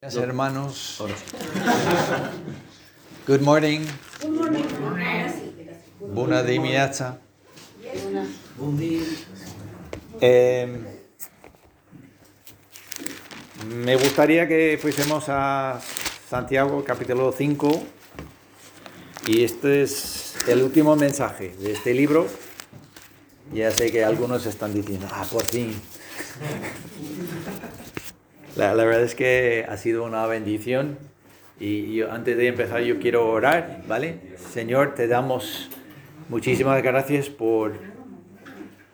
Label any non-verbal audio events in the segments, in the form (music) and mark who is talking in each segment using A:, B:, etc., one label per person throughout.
A: Gracias, hermanos. Good morning. Buena dimineața. Eh, me gustaría que fuésemos a Santiago capítulo 5 y este es el último mensaje de este libro. Ya sé que algunos están diciendo, ah, por fin. La, verdad es que ha sido una bendición y yo, antes de empezar yo quiero orar, ¿vale? Señor, te damos muchísimas gracias por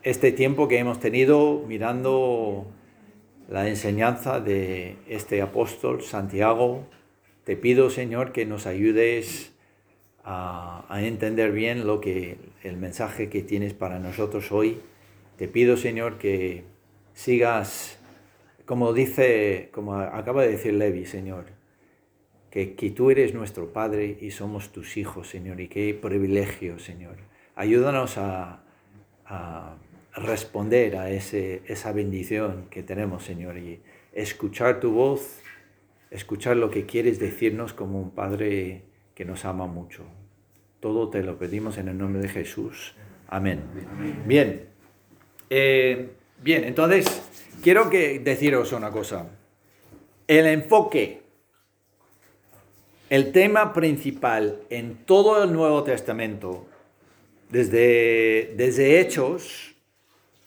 A: este tiempo que hemos tenido mirando la enseñanza de este apóstol Santiago. Te pido, Señor, que nos ayudes a entender bien lo que el mensaje que tienes para nosotros hoy. Te pido, Señor, que sigas como dice, como acaba de decir Levi, Señor, que, que, tú eres nuestro Padre y somos tus hijos, Señor, y qué privilegio, Señor. Ayúdanos a, a responder a ese, esa bendición que tenemos, Señor, y escuchar tu voz, escuchar lo que quieres decirnos como un Padre que nos ama mucho. Todo te lo pedimos en el nombre de Jesús. Amén. Bien. Eh, bien, entonces quiero que deciros una cosa. El enfoque, el tema principal en todo el Nuevo Testamento, desde, desde Hechos,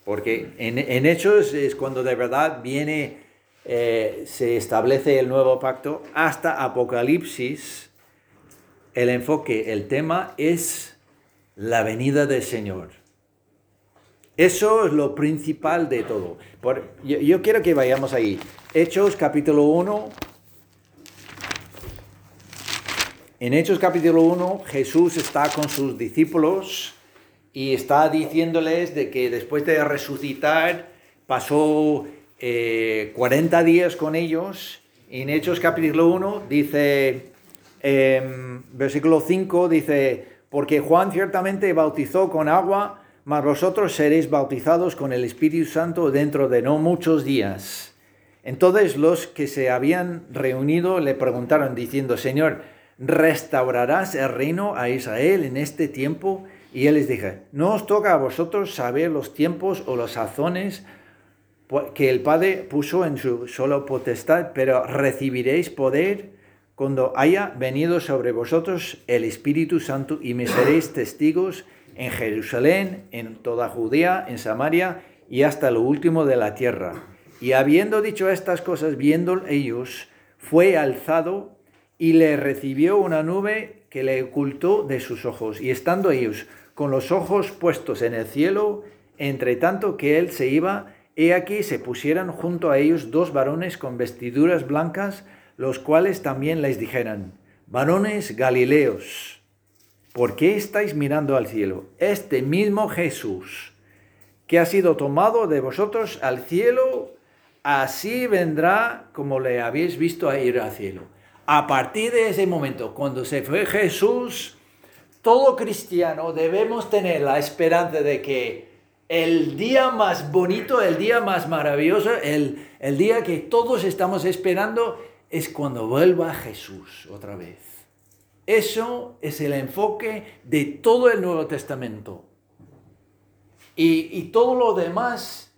A: porque en, Hechos es cuando de verdad viene, eh, se establece el nuevo pacto, hasta Apocalipsis, el enfoque, el tema es la venida del Señor. Eso es lo principal de todo. Yo, quiero que vayamos ahí. Hechos capítulo 1. En Hechos capítulo 1 Jesús está con sus discípulos y está diciéndoles de que después de resucitar pasó eh, 40 días con ellos. En Hechos capítulo 1 dice, eh, versículo 5 dice, porque Juan ciertamente bautizó con agua mas vosotros seréis bautizados con el Espíritu Santo dentro de no muchos días. Entonces los que se habían reunido le preguntaron diciendo, Señor, ¿restaurarás el reino a Israel en este tiempo? Y él les dijo, no os toca a vosotros saber los tiempos o las sazones que el Padre puso en su solo potestad, pero recibiréis poder cuando haya venido sobre vosotros el Espíritu Santo y me seréis testigos en Jerusalén, en toda Judea, en Samaria y hasta lo último de la tierra. Y habiendo dicho estas cosas, viendo ellos, fue alzado y le recibió una nube que le ocultó de sus ojos. Y estando ellos con los ojos puestos en el cielo, entre tanto que él se iba, he aquí se pusieron junto a ellos dos varones con vestiduras blancas, los cuales también les dijeran, varones galileos, ¿Por qué estáis mirando al cielo? Este mismo Jesús que ha sido tomado de vosotros al cielo, así vendrá como le habéis visto a ir al cielo. A partir de ese momento, cuando se fue Jesús, todo cristiano debemos tener la esperanza de que el día más bonito, el día más maravilloso, el, el día que todos estamos esperando, es cuando vuelva Jesús otra vez. Eso es el enfoque de todo el Nuevo Testamento. Y, todo lo demás,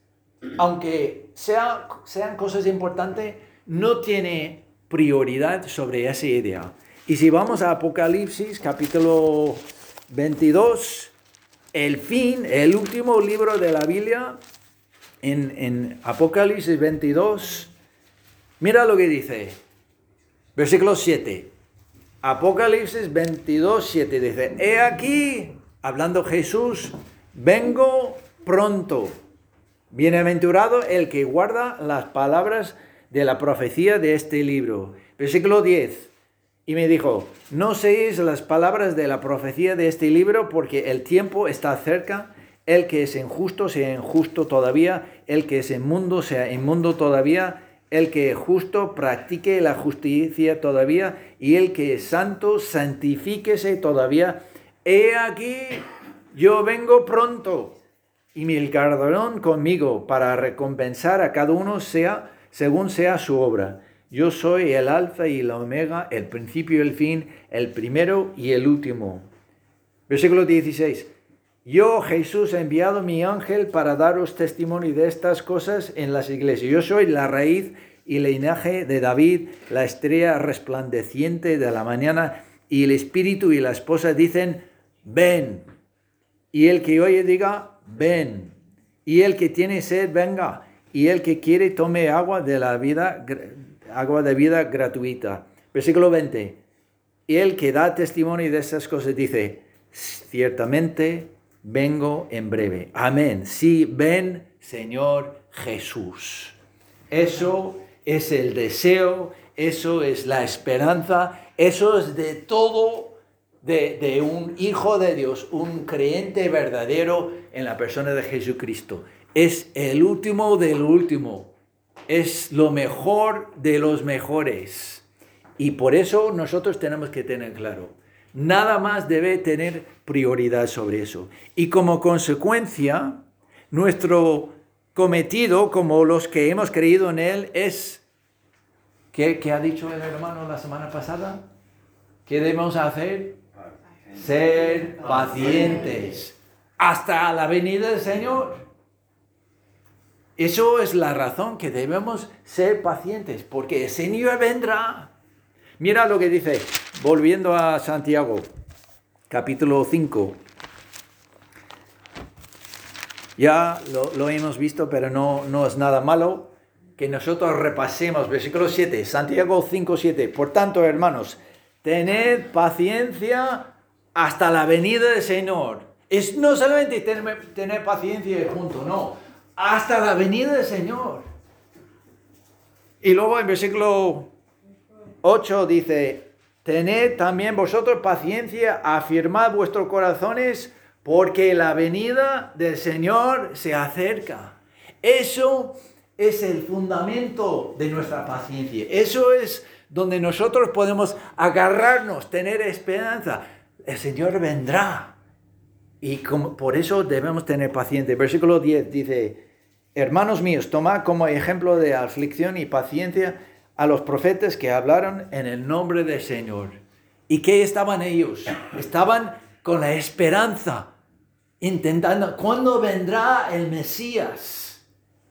A: aunque sea, sean cosas importantes, no tiene prioridad sobre esa idea. Y si vamos a Apocalipsis capítulo 22, el fin, el último libro de la Biblia, en, en Apocalipsis 22, mira lo que dice, versículo 7. Apocalipsis 22, 7 dice, he aquí, hablando Jesús, vengo pronto. Bienaventurado el que guarda las palabras de la profecía de este libro. Versículo 10. Y me dijo, no seáis las palabras de la profecía de este libro porque el tiempo está cerca. El que es injusto sea injusto todavía. El que es inmundo sea inmundo todavía el que es justo practique la justicia todavía, y el que es santo santifíquese todavía. He aquí, yo vengo pronto, y mi galardón conmigo, para recompensar a cada uno sea según sea su obra. yo soy el alfa y el omega, el principio y el fin, el primero y el último. Versículo 16. Yo, Jesús, he enviado mi ángel para daros testimonio de estas cosas en las iglesias. Yo soy la raíz y linaje de David, la estrella resplandeciente de la mañana, y el espíritu y la esposa dicen, ven. Y el que oye diga, ven. Y el que tiene sed, venga. Y el que quiere, tome agua de la vida, agua de vida gratuita. Versículo 20. Y el que da testimonio de estas cosas dice, ciertamente vengo en breve. Amén. Sí, ven, Señor Jesús. Eso es el deseo, eso es la esperanza, eso es de todo de, un hijo de Dios, un creyente verdadero en la persona de Jesucristo. Es el último del último, es lo mejor de los mejores. Y por eso nosotros tenemos que tener claro, nada más debe tener prioridad sobre eso. Y como consecuencia, nuestro cometido, como los que hemos creído en Él, es, ¿qué, ha dicho el hermano la semana pasada? ¿Qué debemos hacer? Ser pacientes hasta la venida del Señor. Eso es la razón que debemos ser pacientes, porque el Señor vendrá. Mira lo que dice, volviendo a Santiago, capítulo 5. Ya lo, hemos visto, pero no, no es nada malo que nosotros repasemos. Versículo 7, Santiago 5, 7. Por tanto, hermanos, tened paciencia hasta la venida del Señor. Es no solamente tener, tener paciencia junto, no, hasta la venida del Señor. Y luego en versículo 8 dice, tened también vosotros paciencia, afirmad vuestros corazones porque la venida del Señor se acerca. Eso es el fundamento de nuestra paciencia. Eso es donde nosotros podemos agarrarnos, tener esperanza. El Señor vendrá. Y como, por eso debemos tener paciencia. Versículo 10 dice, hermanos míos, tomad como ejemplo de aflicción y paciencia a los profetas que hablaron en el nombre del Señor. ¿Y qué estaban ellos? Estaban con la esperanza, intentando, ¿cuándo vendrá el Mesías?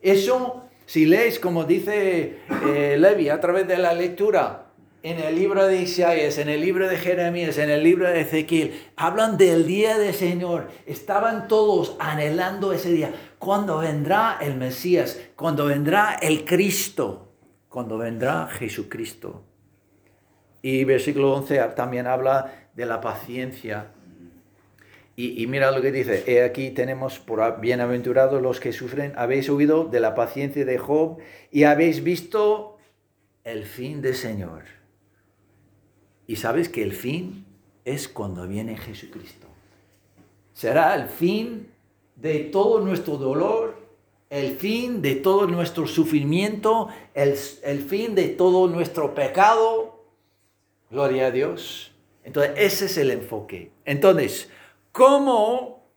A: Eso, si lees, como dice eh, Levi a través de la lectura, en el libro de Isaías, en el libro de Jeremías, en el libro de Ezequiel, hablan del día del Señor. Estaban todos anhelando ese día. ¿Cuándo vendrá el Mesías? ¿Cuándo vendrá el Cristo? ¿Cuándo vendrá Jesucristo? Y versículo 11 también habla de la paciencia. Y, mira lo que dice, he aquí tenemos por bienaventurados los que sufren, habéis oído de la paciencia de Job y habéis visto el fin del Señor. Y sabes que el fin es cuando viene Jesucristo. Será el fin de todo nuestro dolor, el fin de todo nuestro sufrimiento, el, el fin de todo nuestro pecado, Gloria a Dios. Entonces, ese es el enfoque. Entonces, ¿cómo?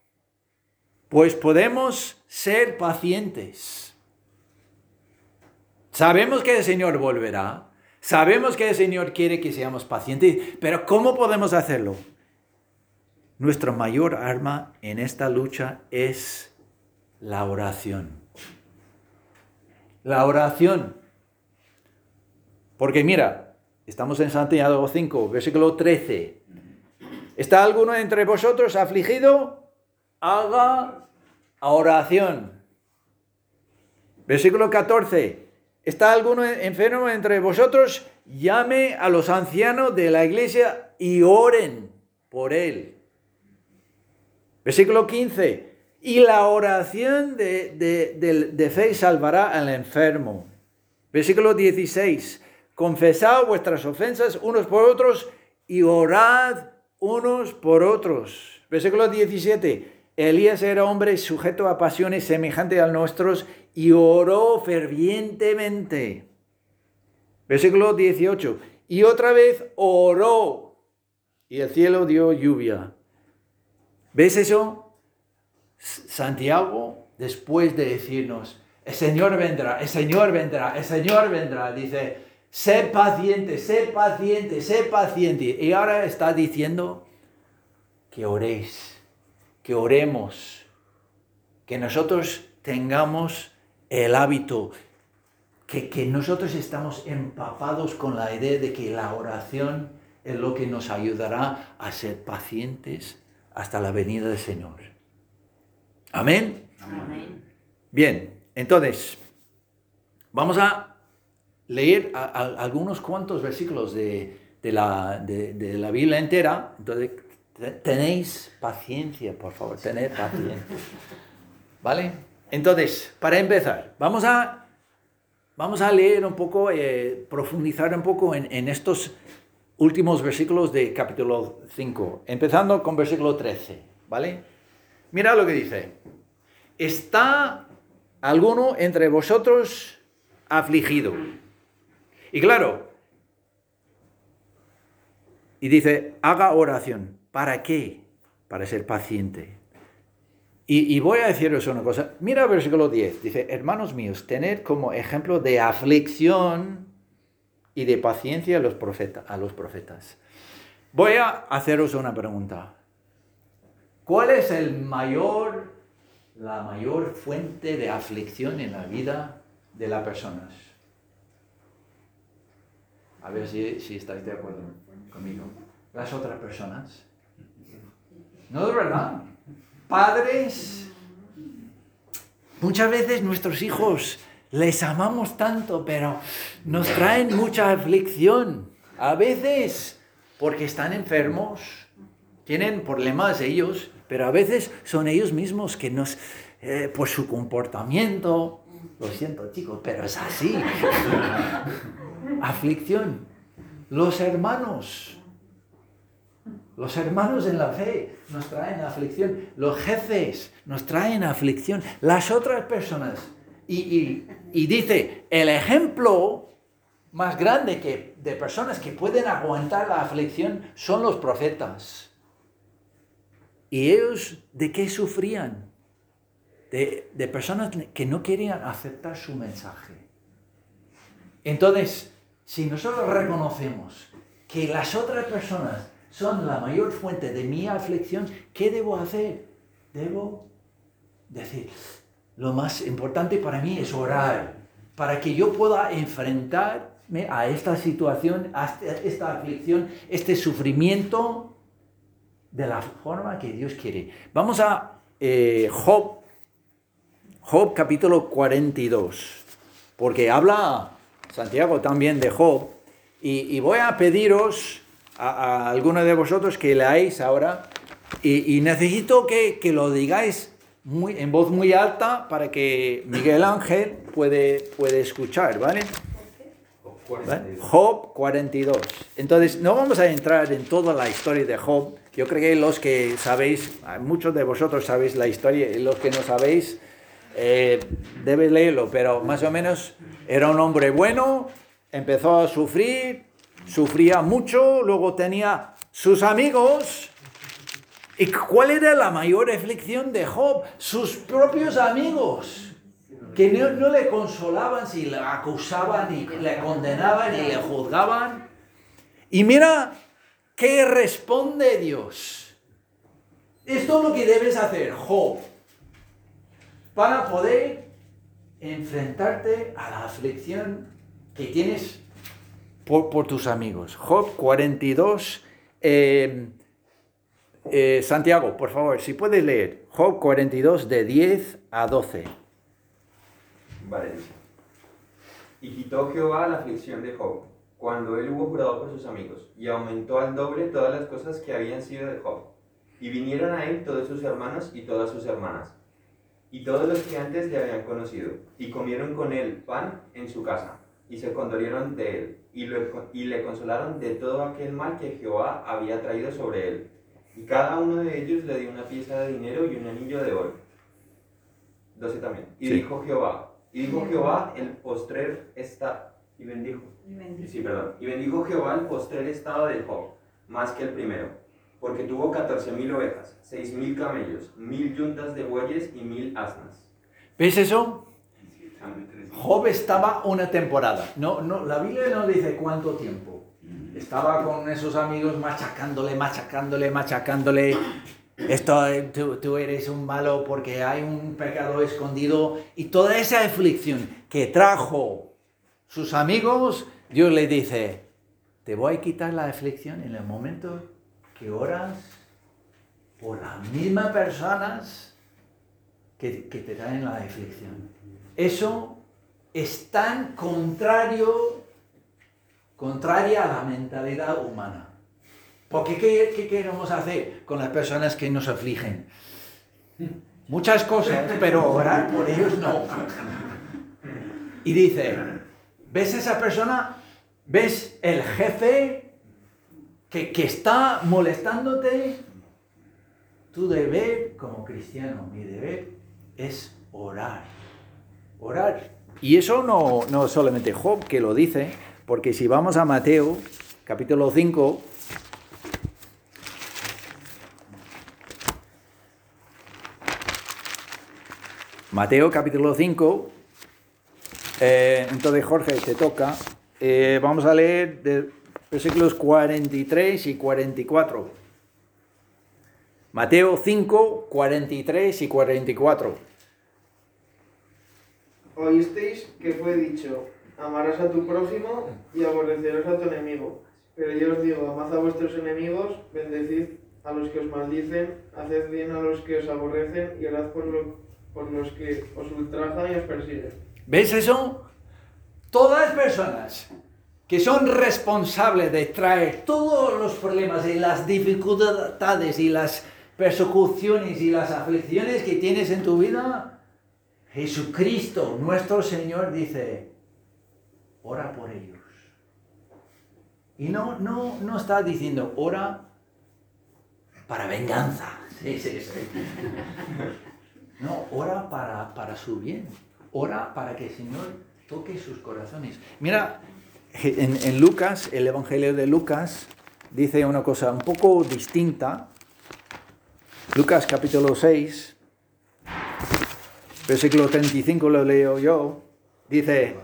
A: Pues podemos ser pacientes. Sabemos que el Señor volverá. Sabemos que el Señor quiere que seamos pacientes. Pero ¿cómo podemos hacerlo? Nuestra mayor arma en esta lucha es la oración. La oración. Porque mira, Estamos en Santiago 5, versículo 13. ¿Está alguno entre vosotros afligido? Haga oración. Versículo 14. ¿Está alguno enfermo entre vosotros? Llame a los ancianos de la iglesia y oren por él. Versículo 15. Y la oración de, de, de fe salvará al enfermo. Versículo 16 confesad vuestras ofensas unos por otros y orad unos por otros. Versículo 17. Elías era hombre sujeto a pasiones semejantes a nuestros y oró fervientemente. Versículo 18. Y otra vez oró y el cielo dio lluvia. ¿Ves eso? Santiago, después de decirnos, el Señor vendrá, el Señor vendrá, el Señor vendrá, dice, sé paciente, sé paciente, sé paciente. Y ahora está diciendo que oréis, que oremos, que nosotros tengamos el hábito, que, que nosotros estamos empapados con la idea de que la oración es lo que nos ayudará a ser pacientes hasta la venida del Señor. Amén.
B: Amén.
A: Bien, entonces, vamos a leer a- a- algunos cuantos versículos de, de la, de- de la Biblia entera. Entonces, te- tenéis paciencia, por favor, tened paciencia. (laughs) ¿Vale? Entonces, para empezar, vamos a, vamos a leer un poco, eh, profundizar un poco en, en estos últimos versículos de capítulo 5, empezando con versículo 13, ¿vale? Mira lo que dice. ¿Está alguno entre vosotros afligido? Y claro, y dice, haga oración. ¿Para qué? Para ser paciente. Y, voy a deciros una cosa. Mira versículo 10. Dice, hermanos míos, tened como ejemplo de aflicción y de paciencia a los profetas. Voy a haceros una pregunta. ¿Cuál es el mayor, la mayor fuente de aflicción en la vida de las personas? A ver si, si estáis de acuerdo conmigo. Las otras personas. ¿No es verdad? Padres. Muchas veces nuestros hijos les amamos tanto, pero nos traen mucha aflicción. A veces porque están enfermos, tienen problemas ellos, pero a veces son ellos mismos que nos, eh, por su comportamiento, lo siento chicos, pero es así. Aflicción. Los hermanos, los hermanos en la fe nos traen aflicción. Los jefes nos traen aflicción. Las otras personas. Y, y- dice, el ejemplo más grande que, de personas que pueden aguantar la aflicción son los profetas. ¿Y ellos de qué sufrían? De, personas que no querían aceptar su mensaje. Entonces, si nosotros reconocemos que las otras personas son la mayor fuente de mi aflicción, ¿qué debo hacer? Debo decir, lo más importante para mí es orar, para que yo pueda enfrentarme a esta situación, a esta aflicción, este sufrimiento de la forma que Dios quiere. Vamos a eh, Job, Job capítulo 42, porque habla Santiago también de Job, y, voy a pediros a, alguno de vosotros que leáis ahora, y, y necesito que, que lo digáis muy, en voz muy alta para que Miguel Ángel puede, puede escuchar, ¿vale? ¿Vale? Job 42. Entonces, no vamos a entrar en toda la historia de Job. Yo creo que los que sabéis, muchos de vosotros sabéis la historia, y los que no sabéis, eh, leerlo, pero más o menos era un hombre bueno, empezó a sufrir, sufría mucho, luego tenía sus amigos. ¿Y cuál era la mayor aflicción de Job? Sus propios amigos que no, no le consolaban si le acusaban y le condenaban y le juzgaban. Y mira qué responde Dios. Esto es lo que debes hacer, Job, para poder enfrentarte a la aflicción que tienes por, por tus amigos. Job 42. eh, eh, Santiago, por favor, si puedes leer Job 42 de 10 a 12.
C: Y quitó Jehová la aflicción de Job, cuando él hubo jurado por sus amigos, y aumentó al doble todas las cosas que habían sido de Job. Y vinieron a él todos sus hermanos y todas sus hermanas, y todos los que antes le habían conocido, y comieron con él pan en su casa, y se condolieron de él, y, lo- y le consolaron de todo aquel mal que Jehová había traído sobre él. Y cada uno de ellos le dio una pieza de dinero y un anillo de oro. 12 también. Y
A: Sí.
C: dijo Jehová, y dijo Jehová, el postrer está, y bendijo.
B: Y bendice.
C: Sí, perdón. Y bendijo Jehová el postrer estado de Job, más que el primero, porque tuvo catorce mil ovejas, seis mil camellos, mil yuntas de bueyes y mil asnas.
A: ¿Ves eso? Job estaba una temporada. No, no, la Biblia no dice cuánto tiempo. Estaba con esos amigos machacándole, machacándole, machacándole. Esto, tú, tú eres un malo porque hay un pecado escondido. Y toda esa aflicción que trajo sus amigos, Dios le dice, te voy a quitar la aflicción en el momento que oras por las mismas personas que, que te traen la aflicción. Eso es tan contrario, contraria a la mentalidad humana. Porque ¿qué, ¿qué, queremos hacer con las personas que nos afligen? Muchas cosas, pero orar por ellos no. Y dice, ¿ves esa persona? ¿Ves el jefe que, que está molestándote? Tu deber como cristiano, mi deber es orar. Orar. Y eso no, no solamente Job que lo dice, porque si vamos a Mateo, capítulo 5, Mateo capítulo 5, eh, entonces Jorge te toca, eh, vamos a leer de versículos 43 y 44. Mateo 5, 43 y 44.
B: Oísteis que fue dicho, amarás a tu prójimo y aborrecerás a tu enemigo. Pero yo os digo, amad a vuestros enemigos, bendecid a los que os maldicen, haced bien a los que os aborrecen y orad por, lo- por los que os ultrajan y os persiguen.
A: ¿Ves eso? Todas las personas que son responsables de traer todos los problemas y las dificultades y las persecuciones y las aflicciones que tienes en tu vida, Jesucristo, nuestro Señor, dice, ora por ellos. Y no, no, no está diciendo, ora para venganza. (laughs) Sí, sí, sí. No, ora para, para su bien. Ora para que el Señor toque sus corazones. Mira, en, Lucas, el Evangelio de Lucas, dice una cosa un poco distinta. Lucas capítulo 6, versículo 35 lo leo yo. Dice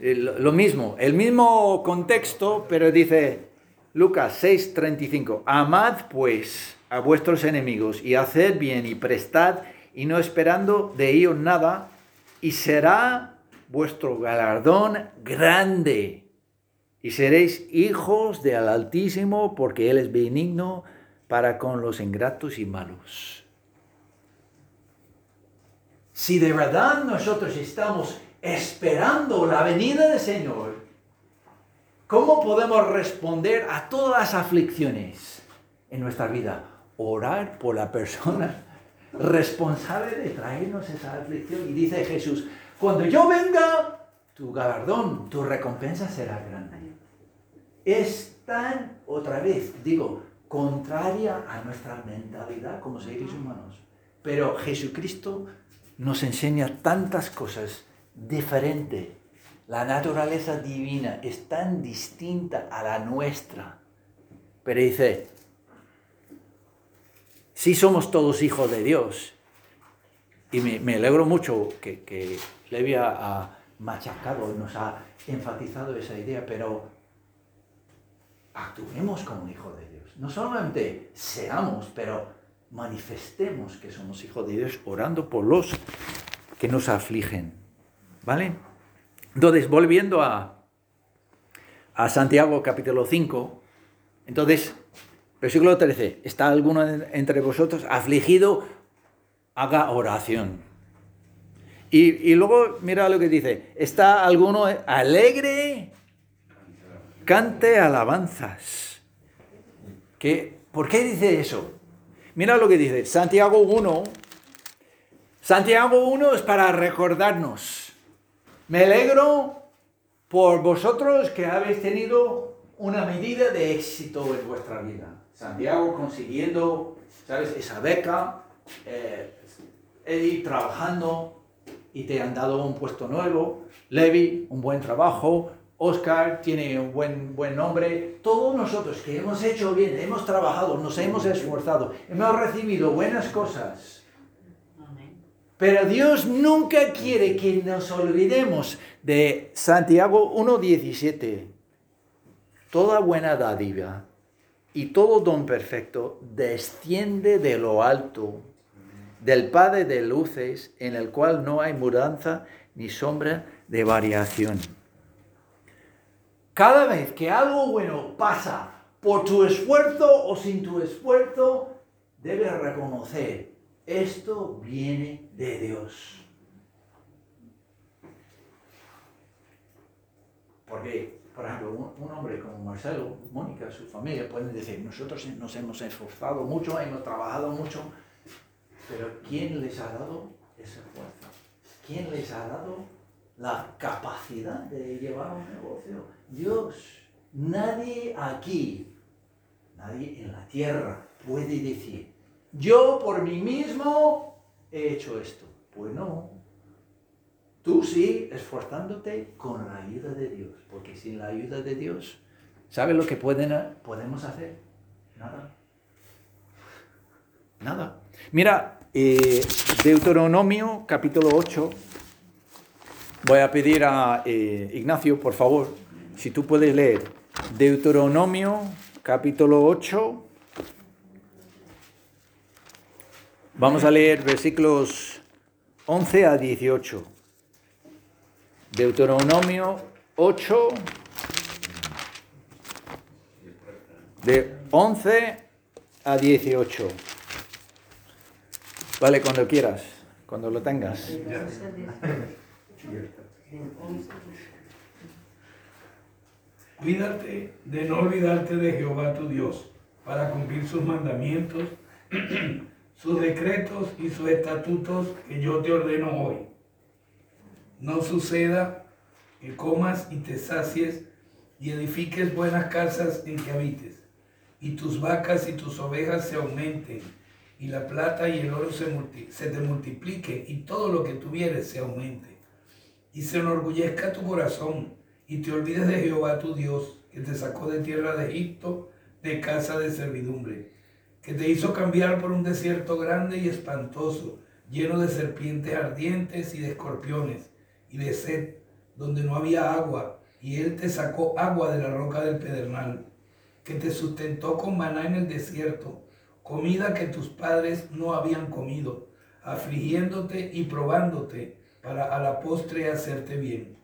A: eh, lo mismo, el mismo contexto, pero dice Lucas 6, 35. Amad pues a vuestros enemigos y haced bien y prestad y no esperando de ellos nada, y será vuestro galardón grande. Y seréis hijos del Altísimo, porque Él es benigno para con los ingratos y malos. Si de verdad nosotros estamos esperando la venida del Señor, ¿cómo podemos responder a todas las aflicciones en nuestra vida? Orar por la persona responsable de traernos esa aflicción. Y dice Jesús, cuando yo venga, tu galardón, tu recompensa será grande. Es tan, otra vez, digo, contraria a nuestra mentalidad como seres humanos. Pero Jesucristo nos enseña tantas cosas diferentes. La naturaleza divina es tan distinta a la nuestra. Pero dice, si somos todos hijos de Dios, y me, alegro mucho que, que Levi ha machacado, nos ha enfatizado esa idea, pero actuemos como hijos de Dios. No solamente seamos, pero manifestemos que somos hijos de Dios orando por los que nos afligen. ¿Vale? Entonces, volviendo a, a Santiago capítulo 5, entonces, versículo 13, ¿está alguno entre vosotros afligido? Haga oración. Y, luego, mira lo que dice, ¿está alguno alegre? Cante alabanzas. ¿Qué? ¿Por qué dice eso? Mira lo que dice, Santiago 1. Santiago 1 es para recordarnos. Me alegro por vosotros que habéis tenido una medida de éxito en vuestra vida. Santiago consiguiendo, ¿sabes? Esa beca, eh, Eddie trabajando y te han dado un puesto nuevo, Levi, un buen trabajo, Oscar tiene un buen, buen nombre. Todos nosotros que hemos hecho bien, hemos trabajado, nos hemos esforzado, hemos recibido buenas cosas. Pero Dios nunca quiere que nos olvidemos de Santiago 1.17. Toda buena dádiva y todo don perfecto desciende de lo alto, del Padre de luces, en el cual no hay mudanza ni sombra de variación. Cada vez que algo bueno pasa por tu esfuerzo o sin tu esfuerzo, debes reconocer, esto viene de Dios. Porque, por ejemplo, un, hombre como Marcelo, Mónica, su familia, pueden decir, nosotros nos hemos esforzado mucho, hemos trabajado mucho, pero ¿quién les ha dado esa fuerza? ¿Quién les ha dado la capacidad de llevar un negocio? Dios. Nadie aquí, nadie en la tierra puede decir, yo por mí mismo he hecho esto. Pues no. Tú sí, esforzándote con la ayuda de Dios, porque sin la ayuda de Dios, ¿sabes lo que pueden, podemos hacer? Nada. Nada. Mira, eh, Deuteronomio capítulo 8. Voy a pedir a eh, Ignacio, por favor, si tú puedes leer Deuteronomio capítulo 8. Vamos a leer versículos 11 a 18. Deuteronomio 8, de 11 a 18. Vale, cuando quieras, cuando lo tengas.
D: Cuídate de no olvidarte de Jehová tu Dios para cumplir sus mandamientos, (clears throat) sus decretos y sus estatutos que yo te ordeno hoy. No suceda que comas y te sacies y edifiques buenas casas en que habites, y tus vacas y tus ovejas se aumenten, y la plata y el oro se, se te multiplique, y todo lo que tuvieres se aumente, y se enorgullezca tu corazón y te olvides de Jehová tu Dios, que te sacó de tierra de Egipto, de casa de servidumbre, que te hizo cambiar por un desierto grande y espantoso, lleno de serpientes ardientes y de escorpiones, y de sed, donde no había agua, y él te sacó agua de la roca del pedernal, que te sustentó con maná en el desierto, comida que tus padres no habían comido, afligiéndote y probándote para a la postre hacerte bien.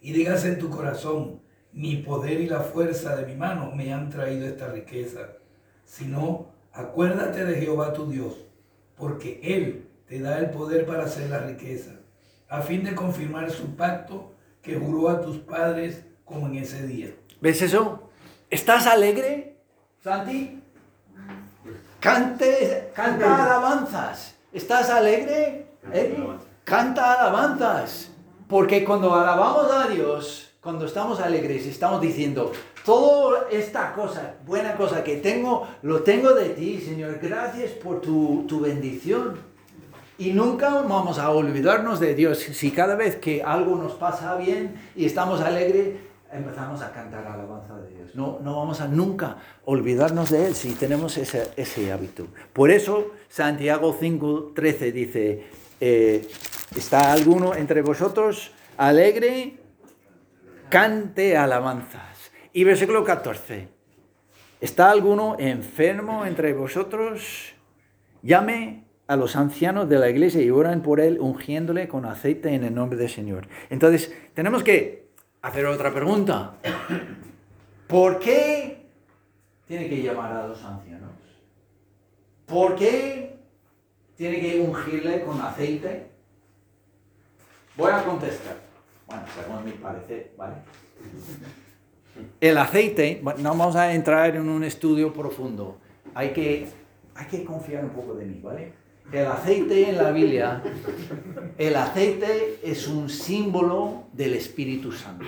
D: Y digas en tu corazón, mi poder y la fuerza de mi mano me han traído esta riqueza, sino acuérdate de Jehová tu Dios, porque Él te da el poder para hacer la riqueza, a fin de confirmar su pacto que juró a tus padres como en ese día.
A: ¿Ves eso? ¿Estás alegre, Santi? Cante, canta alabanzas. ¿Estás alegre? ¿Eh? Canta alabanzas. Porque cuando alabamos a Dios, cuando estamos alegres, estamos diciendo, toda esta cosa, buena cosa que tengo, lo tengo de ti, Señor. Gracias por tu, tu bendición. Y nunca vamos a olvidarnos de Dios. Si cada vez que algo nos pasa bien y estamos alegres, empezamos a cantar alabanza de Dios. No, no vamos a nunca olvidarnos de Él si tenemos ese, ese hábito. Por eso Santiago 5.13 dice, eh, ¿Está alguno entre vosotros alegre? Cante alabanzas. Y versículo 14. ¿Está alguno enfermo entre vosotros? Llame a los ancianos de la iglesia y oran por él, ungiéndole con aceite en el nombre del Señor. Entonces, tenemos que hacer otra pregunta. ¿Por qué tiene que llamar a los ancianos? ¿Por qué tiene que ungirle con aceite? Voy a contestar. Bueno, según mi parecer, ¿vale? El aceite, no vamos a entrar en un estudio profundo. Hay que, hay que confiar un poco de mí, ¿vale? El aceite en la Biblia, el aceite es un símbolo del Espíritu Santo.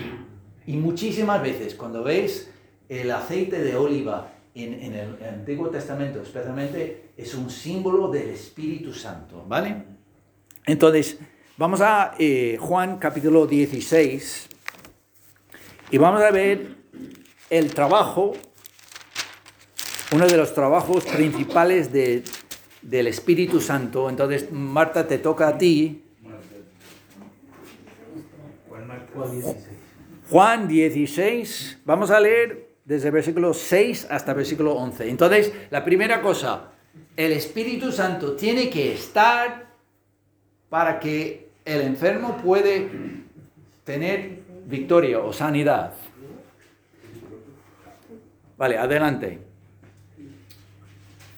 A: Y muchísimas veces cuando veis el aceite de oliva en, el Antiguo Testamento, especialmente, es un símbolo del Espíritu Santo, ¿vale? Entonces, Vamos a eh, Juan capítulo 16 y vamos a ver el trabajo, uno de los trabajos principales de, del Espíritu Santo. Entonces, Marta, te toca a ti.
D: Juan 16.
A: Juan 16, vamos a leer desde versículo 6 hasta versículo 11. Entonces, la primera cosa, el Espíritu Santo tiene que estar para que el enfermo puede tener victoria o sanidad. Vale, adelante.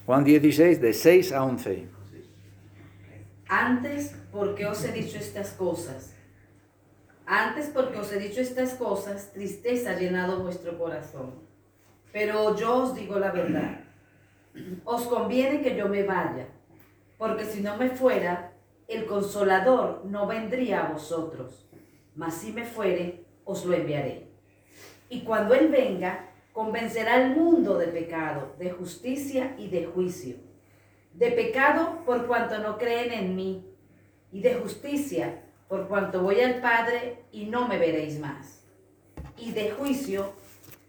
A: Juan 16, de 6 a 11.
E: Antes, porque os he dicho estas cosas. Antes, porque os he dicho estas cosas, tristeza ha llenado vuestro corazón. Pero yo os digo la verdad. Os conviene que yo me vaya, porque si no me fuera, el consolador no vendría a vosotros. Mas si me fuere, os lo enviaré. Y cuando Él venga, convencerá al mundo de pecado, de justicia y de juicio. De pecado por cuanto no creen en mí, y de justicia por cuanto voy al Padre y no me veréis más. Y de juicio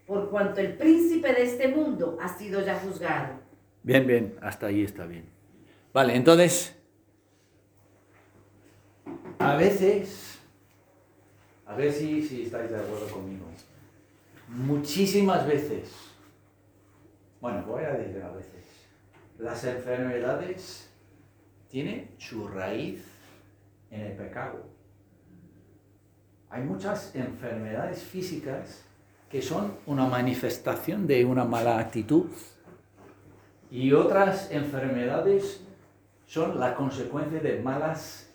E: por cuanto el príncipe de este mundo ha sido ya juzgado.
A: Bien, bien, hasta ahí está bien. Vale, entonces, a veces, a ver si, si estáis de acuerdo conmigo, muchísimas veces, bueno, voy a decir a veces, las enfermedades tienen su raíz en el pecado. Hay muchas enfermedades físicas que son una manifestación de una mala actitud. Y otras enfermedades son la consecuencia de malos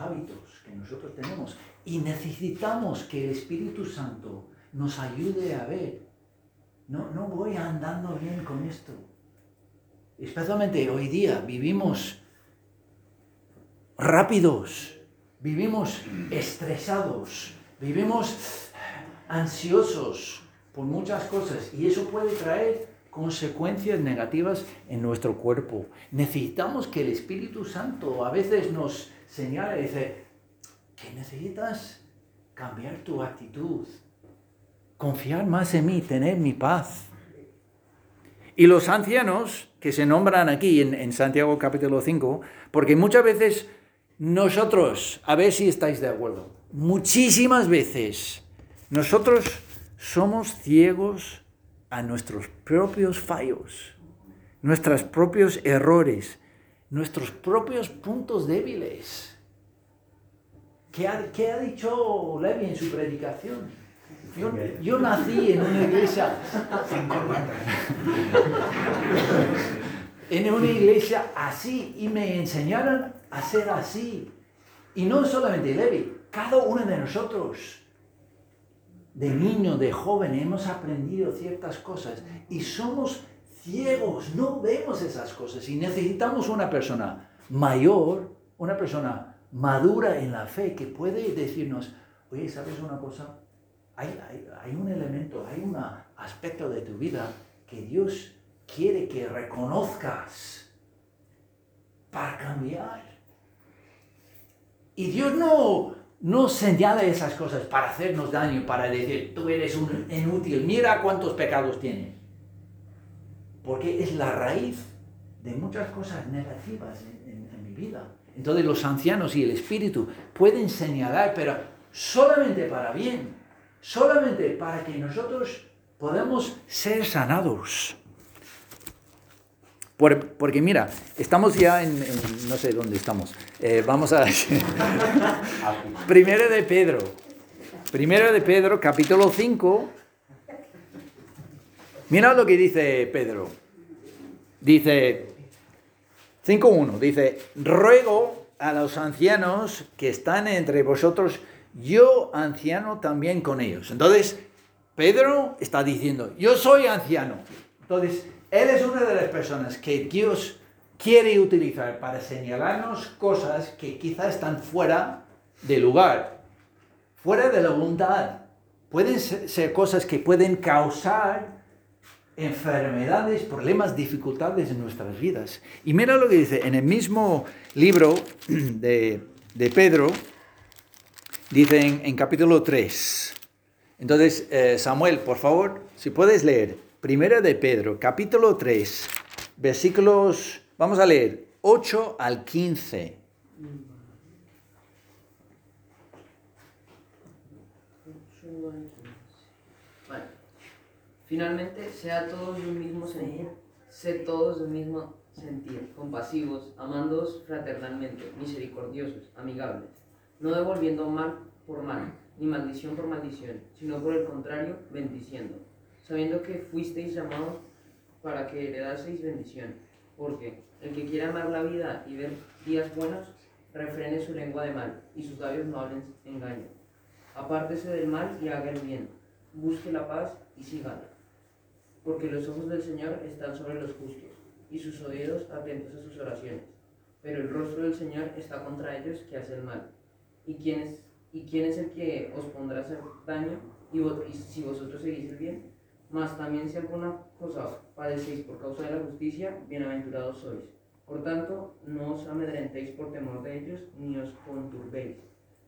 A: hábitos que nosotros tenemos. Y necesitamos que el Espíritu Santo nos ayude a ver. No, no voy andando bien con esto. Especialmente hoy día vivimos rápidos, vivimos estresados, vivimos ansiosos por muchas cosas y eso puede traer consecuencias negativas en nuestro cuerpo. Necesitamos que el Espíritu Santo a veces nos señale y dice que necesitas cambiar tu actitud, confiar más en mí, tener mi paz. Y los ancianos que se nombran aquí en, Santiago capítulo 5, porque muchas veces nosotros, a ver si estáis de acuerdo, muchísimas veces nosotros somos ciegos a nuestros propios fallos, nuestros propios errores, nuestros propios puntos débiles. ¿Qué ha, qué ha dicho Levi en su predicación? Yo, yo nací en una iglesia, en una iglesia así y me enseñaron a ser así. Y no solamente Levi, cada uno de nosotros, de niño, de joven, hemos aprendido ciertas cosas y somos ciegos, no vemos esas cosas y necesitamos una persona mayor, una persona madura en la fe que puede decirnos, oye, ¿sabes una cosa? Hay, un elemento, hay un aspecto de tu vida que Dios quiere que reconozcas para cambiar. Y Dios no, no señala esas cosas para hacernos daño, para decir, tú eres un inútil, mira cuántos pecados tienes. Porque es la raíz de muchas cosas negativas en- en mi vida. Entonces los ancianos y el espíritu pueden señalar, pero solamente para bien, solamente para que nosotros podamos ser sanados. Por- porque mira, estamos ya en, en- no sé dónde estamos. Eh, vamos a... (laughs) Primero de Pedro. Primero de Pedro, capítulo 5. Mira lo que dice Pedro. Dice 5.1. Dice, ruego a los ancianos que están entre vosotros, yo anciano también con ellos. Entonces, Pedro está diciendo, yo soy anciano. Entonces, él es una de las personas que Dios quiere utilizar para señalarnos cosas que quizás están fuera de lugar, fuera de la voluntad. Pueden ser cosas que pueden causar enfermedades, problemas, dificultades en nuestras vidas. Y mira lo que dice en el mismo libro (clears throat) de, de Pedro, dice en, capítulo 3. Entonces, eh, Samuel, por favor, si puedes leer, primera de Pedro, capítulo 3, versículos Vamos a leer 8 al 15.
F: Vale. Finalmente, sea todos de un mismo sentir, sed todos de un mismo sentir, compasivos, amándoos fraternalmente, misericordiosos, amigables, no devolviendo mal por mal, ni maldición por maldición, sino por el contrario, bendiciendo, sabiendo que fuisteis llamados para que heredaseis bendición, porque el que quiera amar la vida y ver días buenos, refrene su lengua de mal, y sus labios no hablen engaño. Apártese del mal y haga el bien, busque la paz y sígala. Porque los ojos del Señor están sobre los justos, y sus oídos atentos a sus oraciones. Pero el rostro del Señor está contra ellos que hacen mal. ¿Y quién es, y quién es el que os pondrá a hacer daño y, y si vosotros seguís el bien? Mas también si alguna cosa padecéis por causa de la justicia, bienaventurados sois. Por tanto, no os amedrentéis por temor de ellos, ni os conturbéis,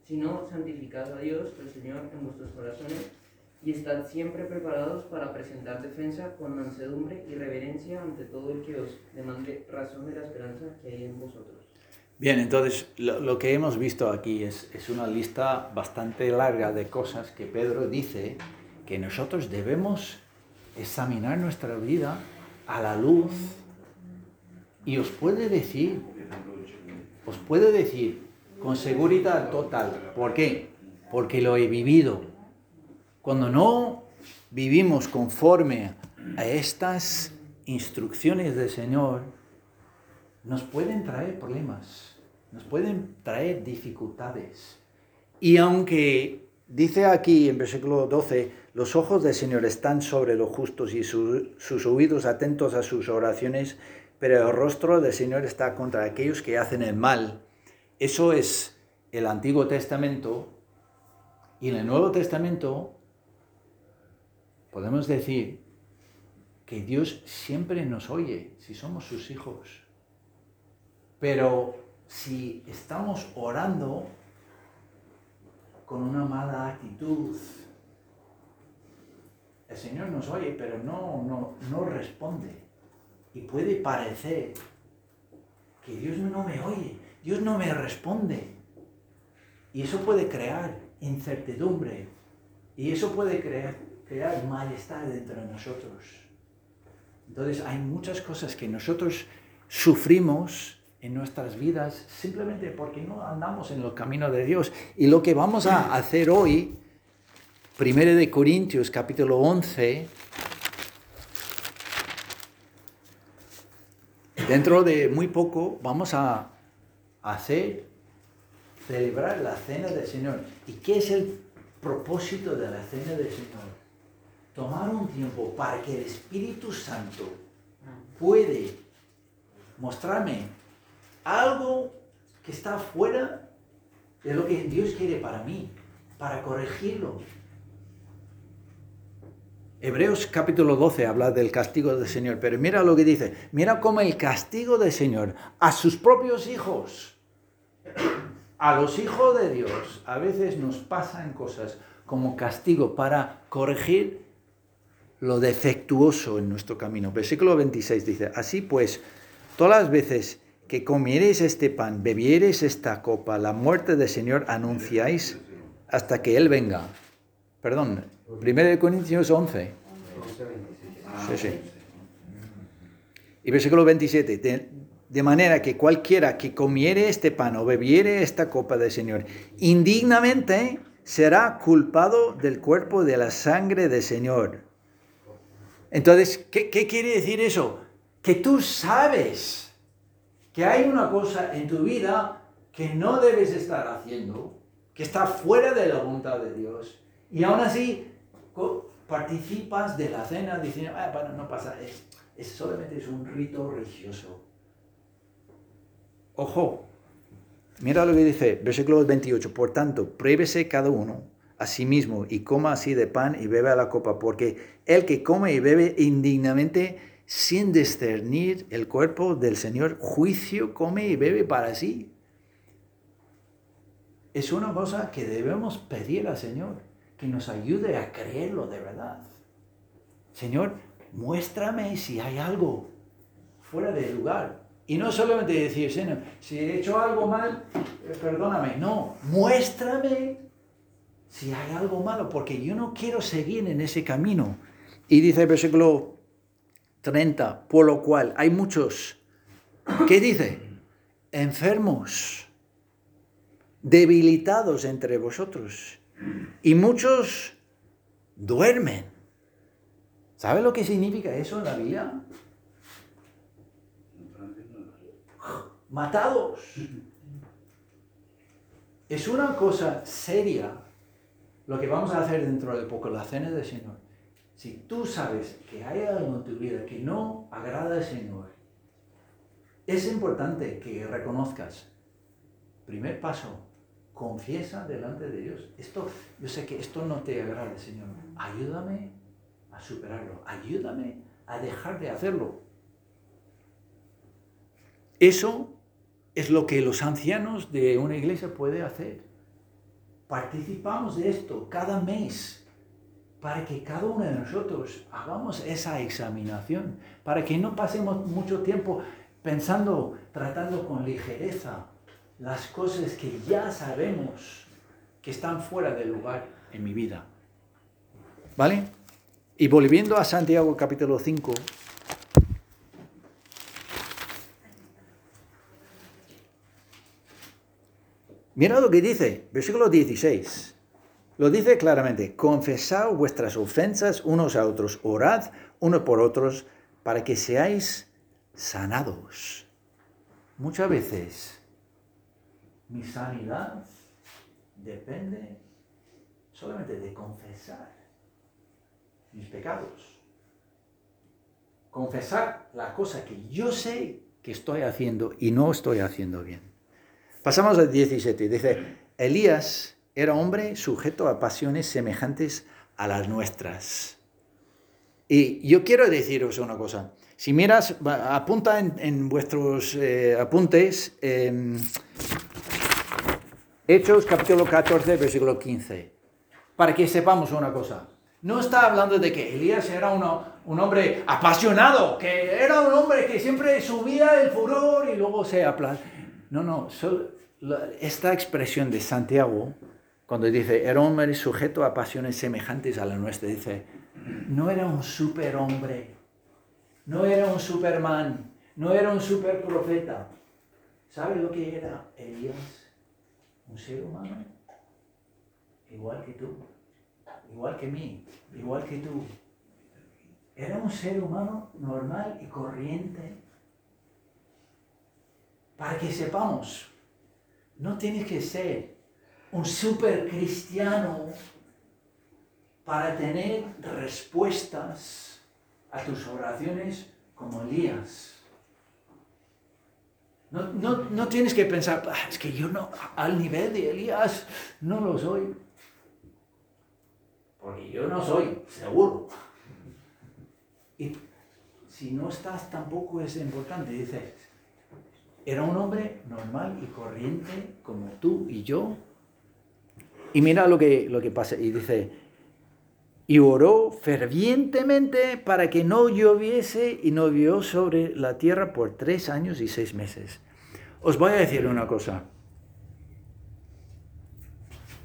F: sino santificad a Dios, el Señor, en vuestros corazones, y estad siempre preparados para presentar defensa con mansedumbre y reverencia ante todo el que os demande razón de la esperanza que hay en vosotros.
A: Bien, entonces lo, lo que hemos visto aquí es, es una lista bastante larga de cosas que Pedro dice que nosotros debemos examinar nuestra vida a la luz y os puede decir, os puede decir con seguridad total, ¿por qué? Porque lo he vivido. Cuando no vivimos conforme a estas instrucciones del Señor, nos pueden traer problemas, nos pueden traer dificultades. Y aunque dice aquí en versículo 12, los ojos del Señor están sobre los justos y su- sus oídos atentos a sus oraciones, pero el rostro del Señor está contra aquellos que hacen el mal. Eso es el Antiguo Testamento. Y en el Nuevo Testamento podemos decir que Dios siempre nos oye si somos sus hijos. Pero si estamos orando con una mala actitud, el Señor nos oye, pero no, no, no responde. Y puede parecer que Dios no me oye, Dios no me responde. Y eso puede crear incertidumbre. Y eso puede crear, crear malestar dentro de nosotros. Entonces hay muchas cosas que nosotros sufrimos en nuestras vidas simplemente porque no andamos en los caminos de Dios. Y lo que vamos a hacer hoy, 1 de Corintios capítulo 11, dentro de muy poco vamos a hacer, celebrar la cena del Señor. ¿Y qué es el propósito de la cena del Señor? Tomar un tiempo para que el Espíritu Santo puede mostrarme algo que está fuera de lo que Dios quiere para mí, para corregirlo. Hebreos capítulo 12 habla del castigo del Señor, pero mira lo que dice, mira cómo el castigo del Señor a sus propios hijos, a los hijos de Dios, a veces nos pasan cosas como castigo para corregir lo defectuoso en nuestro camino. Versículo 26 dice, así pues, todas las veces que comiereis este pan, bebiereis esta copa, la muerte del Señor anunciáis hasta que Él venga. Perdón, 1 Corintios 11. Sí, sí. Y versículo 27, de, de manera que cualquiera que comiere este pan o bebiere esta copa del Señor, indignamente será culpado del cuerpo de la sangre del Señor. Entonces, ¿qué, qué quiere decir eso? Que tú sabes que hay una cosa en tu vida que no debes estar haciendo, que está fuera de la voluntad de Dios, y aún así participas de la cena diciendo, ah, bueno, no pasa, es, es solamente es un rito religioso. Ojo, mira lo que dice, versículo 28, por tanto, pruébese cada uno a sí mismo y coma así de pan y bebe a la copa, porque el que come y bebe indignamente sin discernir el cuerpo del Señor, juicio come y bebe para sí. Es una cosa que debemos pedir al Señor, que nos ayude a creerlo de verdad. Señor, muéstrame si hay algo fuera de lugar. Y no solamente decir, Señor, si he hecho algo mal, eh, perdóname. No, muéstrame si hay algo malo, porque yo no quiero seguir en ese camino. Y dice el versículo 30, por lo cual hay muchos, ¿qué dice? Enfermos, debilitados entre vosotros, y muchos duermen. ¿Sabe lo que significa eso en la Biblia? Matados. Es una cosa seria lo que vamos a hacer dentro de poco, la cena del Señor. Si tú sabes que hay algo en tu vida que no agrada al Señor, es importante que reconozcas. Primer paso, confiesa delante de Dios. Esto, yo sé que esto no te agrada, Señor. Ayúdame a superarlo. Ayúdame a dejar de hacerlo. Eso es lo que los ancianos de una iglesia pueden hacer. Participamos de esto cada mes para que cada uno de nosotros hagamos esa examinación, para que no pasemos mucho tiempo pensando, tratando con ligereza las cosas que ya sabemos que están fuera de lugar en mi vida. ¿Vale? Y volviendo a Santiago capítulo 5, Mira lo que dice, versículo 16. Lo dice claramente, confesad vuestras ofensas unos a otros, orad unos por otros para que seáis sanados. Muchas veces mi sanidad depende solamente de confesar mis pecados. Confesar la cosa que yo sé que estoy haciendo y no estoy haciendo bien. Pasamos al 17. Dice, Elías era hombre sujeto a pasiones semejantes a las nuestras. Y yo quiero deciros una cosa. Si miras, apunta en, vuestros eh, apuntes em, Hechos capítulo 14, versículo 15, para que sepamos una cosa. No está hablando de que Elías era un hombre apasionado, que era un hombre que siempre subía el furor y luego se aplazaba. No, no, esta expresión de Santiago, cuando dice, era un hombre sujeto a pasiones semejantes a la nuestra, dice, no era un superhombre, no era un superman, no era un superprofeta. ¿Sabe lo que era Elías? Un ser humano, igual que tú, igual que mí, igual que tú. Era un ser humano normal y corriente. Para que sepamos, no tienes que ser un super cristiano para tener respuestas a tus oraciones como Elías. No, tienes que pensar, ah, es que yo no, al nivel de Elías no lo soy. Porque yo no soy, seguro. Y si no estás tampoco es importante, dice, era un hombre normal y corriente como tú y yo. Y mira lo que, lo que pasa. Y dice, y oró fervientemente para que no lloviese y no vio sobre la tierra por tres años y seis meses. Os voy a decir una cosa.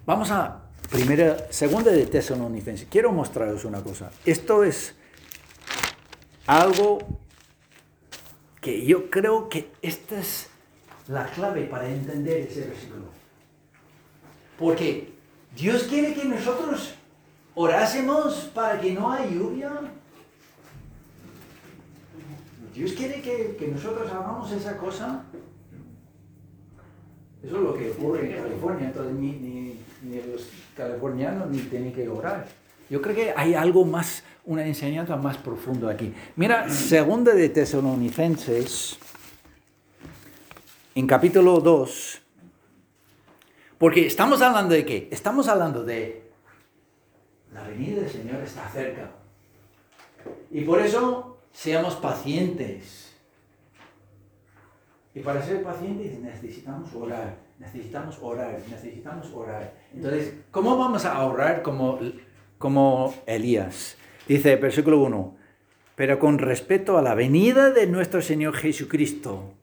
A: Vamos a primera, segunda de Tesalonicenses. Quiero mostraros una cosa. Esto es algo que yo creo que esta es la clave para entender ese versículo. Porque Dios quiere que nosotros orásemos para que no haya lluvia. Dios quiere que, nosotros hagamos esa cosa. Eso es lo que ocurre en California, entonces ni, ni, ni los californianos ni tienen que orar. Yo creo que hay algo más, una enseñanza más profunda aquí. Mira, segunda de Tesalonicenses, en capítulo 2, porque estamos hablando de qué? Estamos hablando de la venida del Señor está cerca. Y por eso seamos pacientes. Y para ser pacientes necesitamos orar, necesitamos orar, necesitamos orar. Entonces, ¿cómo vamos a orar como como Elías. Dice, versículo 1, pero con respecto a la venida de nuestro Señor Jesucristo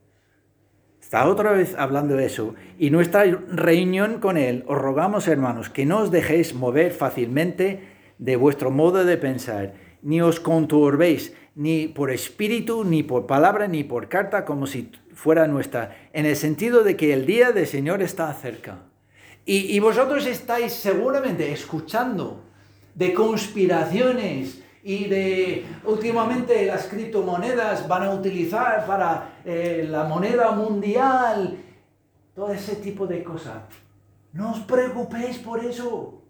A: Otra vez hablando de eso. Y nuestra reunión con Él, os rogamos, hermanos, que no os dejéis mover fácilmente de vuestro modo de pensar, ni os conturbéis, ni por espíritu, ni por palabra, ni por carta, como si fuera nuestra, en el sentido de que el día del Señor está cerca. Y vosotros estáis seguramente escuchando de conspiraciones y de últimamente las criptomonedas van a utilizar para eh, la moneda mundial, todo ese tipo de cosas. No os preocupéis por eso.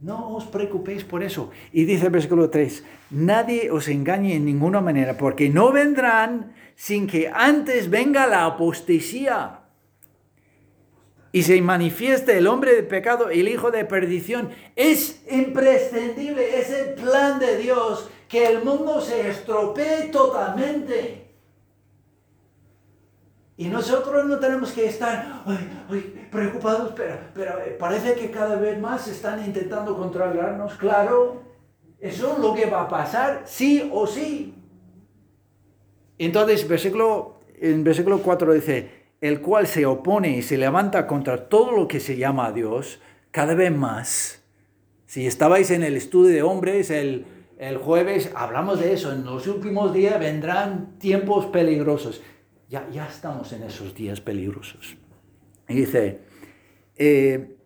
A: No os preocupéis por eso. Y dice el versículo 3, nadie os engañe en ninguna manera, porque no vendrán sin que antes venga la apostasía y se manifieste el hombre de pecado, el hijo de perdición. Es imprescindible, es el plan de Dios que el mundo se estropee totalmente. Y nosotros no tenemos que estar preocupados, pero, pero parece que cada vez más están intentando controlarnos. Claro, eso es lo que va a pasar, sí o sí. Entonces, versículo, en versículo 4 dice, el cual se opone y se levanta contra todo lo que se llama Dios, cada vez más. Si estabais en el estudio de hombres el, el jueves, hablamos de eso, en los últimos días vendrán tiempos peligrosos ya, ya estamos en esos días peligrosos. Y dice, eh,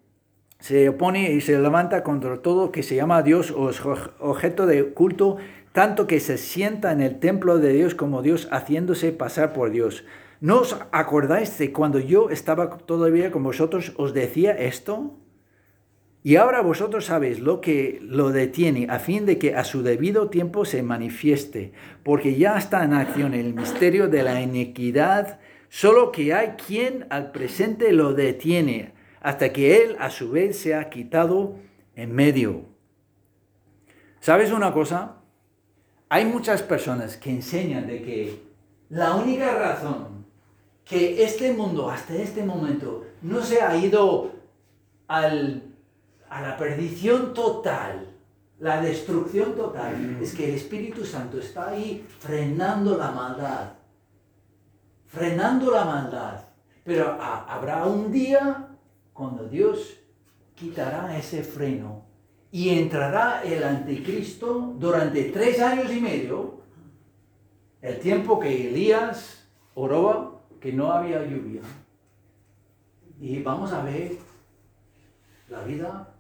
A: se opone y se levanta contra todo que se llama Dios o objeto de culto, tanto que se sienta en el templo de Dios como Dios, haciéndose pasar por Dios. ¿No os acordáis de cuando yo estaba todavía con vosotros, os decía esto? Y ahora vosotros sabéis lo que lo detiene a fin de que a su debido tiempo se manifieste, porque ya está en acción el misterio de la iniquidad, solo que hay quien al presente lo detiene, hasta que él a su vez se ha quitado en medio. ¿Sabes una cosa? Hay muchas personas que enseñan de que la única razón que este mundo hasta este momento no se ha ido al a la perdición total, la destrucción total, es que el Espíritu Santo está ahí frenando la maldad, frenando la maldad. Pero habrá un día cuando Dios quitará ese freno y entrará el anticristo durante tres años y medio, el tiempo que Elías oró que no había lluvia. Y vamos a ver la vida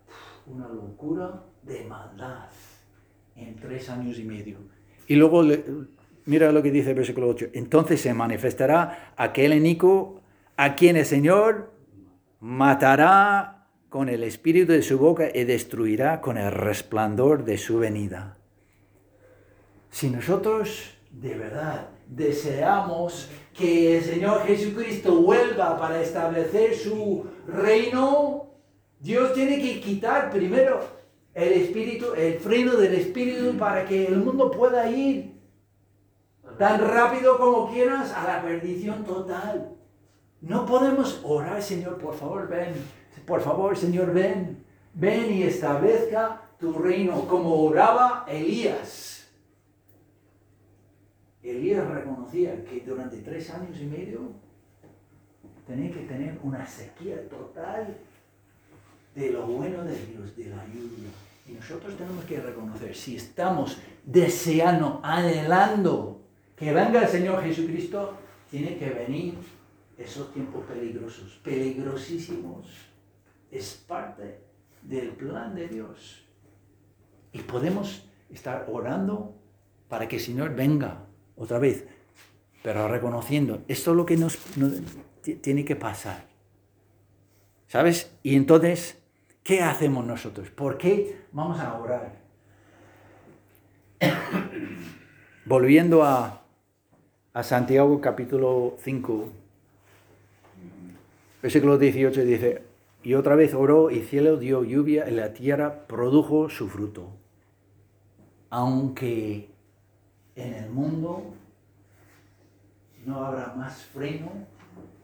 A: una locura de maldad en tres años y medio. Y luego, mira lo que dice el versículo 8, entonces se manifestará aquel enico a quien el Señor matará con el espíritu de su boca y destruirá con el resplandor de su venida. Si nosotros de verdad deseamos que el Señor Jesucristo vuelva para establecer su reino, Dios tiene que quitar primero el espíritu, el freno del espíritu para que el mundo pueda ir tan rápido como quieras a la perdición total. No podemos orar, Señor, por favor, ven. Por favor, Señor, ven. Ven y establezca tu reino como oraba Elías. Elías reconocía que durante tres años y medio tenía que tener una sequía total de lo bueno de Dios, de la lluvia. Y nosotros tenemos que reconocer, si estamos deseando, anhelando que venga el Señor Jesucristo, tiene que venir esos tiempos peligrosos, peligrosísimos. Es parte del plan de Dios. Y podemos estar orando para que el Señor venga otra vez, pero reconociendo, esto es lo que nos, tiene que pasar. ¿Sabes? Y entonces ¿Qué hacemos nosotros? ¿Por qué vamos a orar? (coughs) Volviendo a, a Santiago capítulo 5, versículo 18 dice, y otra vez oró y cielo dio lluvia y la tierra produjo su fruto. Aunque en el mundo no habrá más freno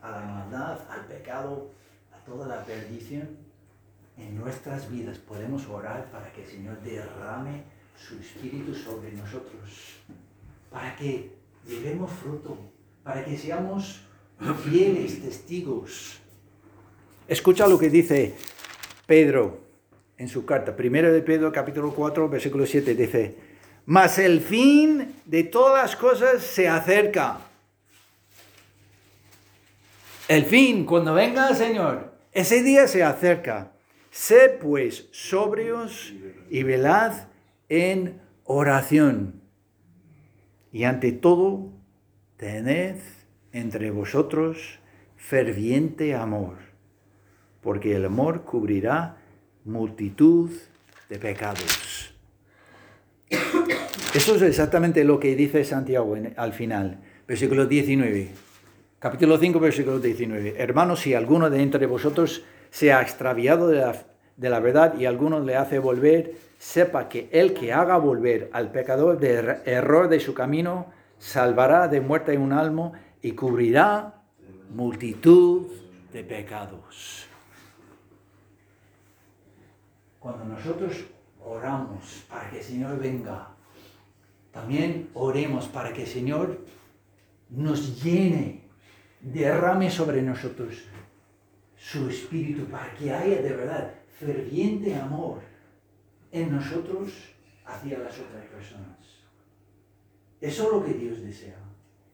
A: a la maldad, al pecado, a toda la perdición, en nuestras vidas podemos orar para que el Señor derrame su espíritu sobre nosotros, para que llevemos fruto, para que seamos fieles testigos. Escucha lo que dice Pedro en su carta. Primero de Pedro, capítulo 4, versículo 7, dice, mas el fin de todas las cosas se acerca. El fin, cuando venga el Señor, ese día se acerca. Sé pues sobrios y velad en oración. Y ante todo, tened entre vosotros ferviente amor, porque el amor cubrirá multitud de pecados. Eso es exactamente lo que dice Santiago al final, versículo 19. Capítulo 5, versículo 19. Hermanos, si alguno de entre vosotros se ha extraviado de la, de la verdad y alguno le hace volver, sepa que el que haga volver al pecador de er- error de su camino, salvará de muerte un alma y cubrirá multitud de pecados. Cuando nosotros oramos para que el Señor venga, también oremos para que el Señor nos llene, derrame sobre nosotros su espíritu, para que haya de verdad ferviente amor en nosotros hacia las otras personas. Eso es lo que Dios desea.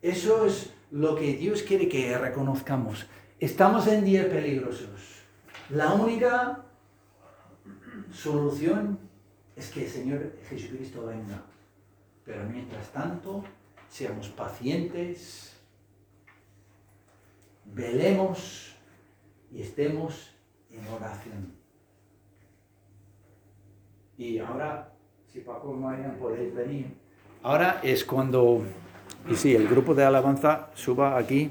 A: Eso es lo que Dios quiere que reconozcamos. Estamos en días peligrosos. La única solución es que el Señor Jesucristo venga. Pero mientras tanto, seamos pacientes, velemos y estemos en oración. Y ahora, si Paco y Marian podéis venir. Ahora es cuando, y sí, el grupo de alabanza suba aquí.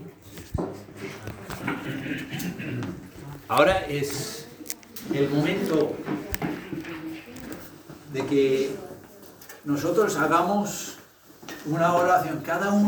A: Ahora es el momento de que nosotros hagamos una oración, cada uno.